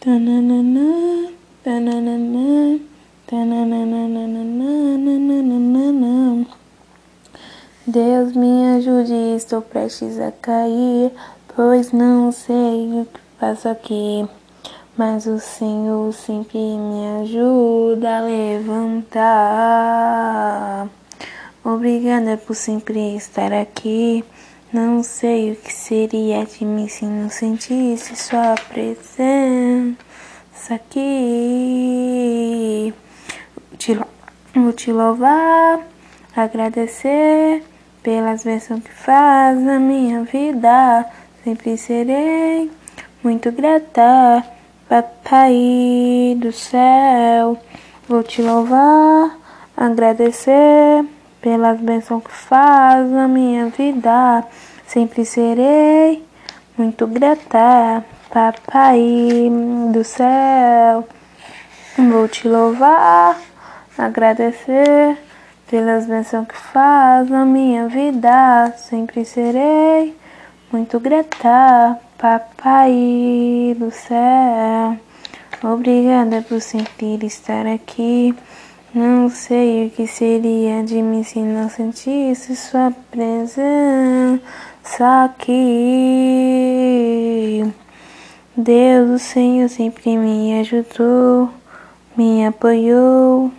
Tananana, tananana, tananana. Deus me ajude, estou prestes a cair, pois não sei o que faço aqui. Mas o Senhor sempre me ajuda a levantar. Obrigada por sempre estar aqui. Não sei o que seria de mim se não sentisse sua presença aqui. Te, vou te louvar, agradecer pelas bênçãos que faz na minha vida. Sempre serei muito grata, Papai do céu. Vou te louvar, agradecer pelas bênçãos que faz na minha vida. Sempre serei muito grata, Papai do céu. Vou te louvar, agradecer pelas bênçãos que faz na minha vida. Sempre serei muito grata, Papai do céu. Obrigada por sempre estar aqui. Não sei o que seria de mim se não sentisse sua presença aqui. Deus, o Senhor, sempre me ajudou, me apoiou,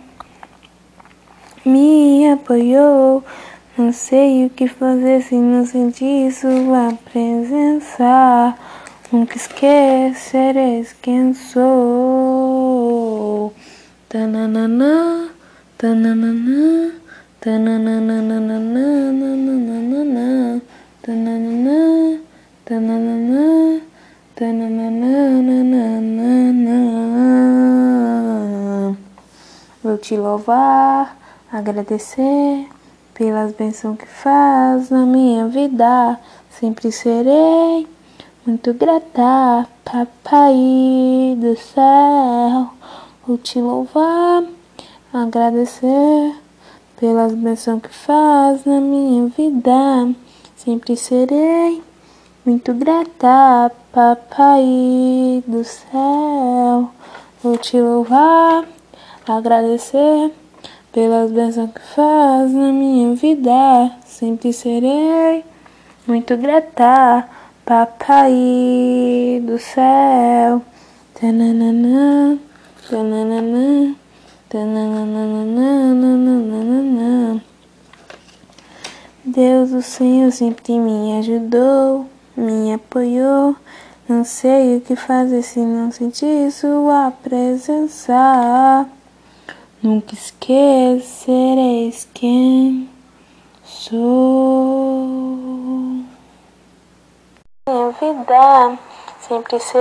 me apoiou. Não sei o que fazer se não sentir sua presença. Nunca esquecereis quem sou. Tananana, tananana, tananana, tananana, tananana, tananana. Vou te louvar, agradecer pelas bênçãos que faz na minha vida. Sempre serei muito grata, Papai do céu. Vou te louvar, agradecer pelas bênçãos que faz na minha vida. Sempre serei muito grata, Papai do céu. Vou te louvar, agradecer pelas bênçãos que faz na minha vida. Sempre serei muito grata, Papai do céu. Tananana, tananana, tananana. Deus, o Senhor sempre me ajudou, me apoiou. Não sei o que fazer se não sentir sua presença. Nunca esquecereis quem sou. Minha vida sempre será.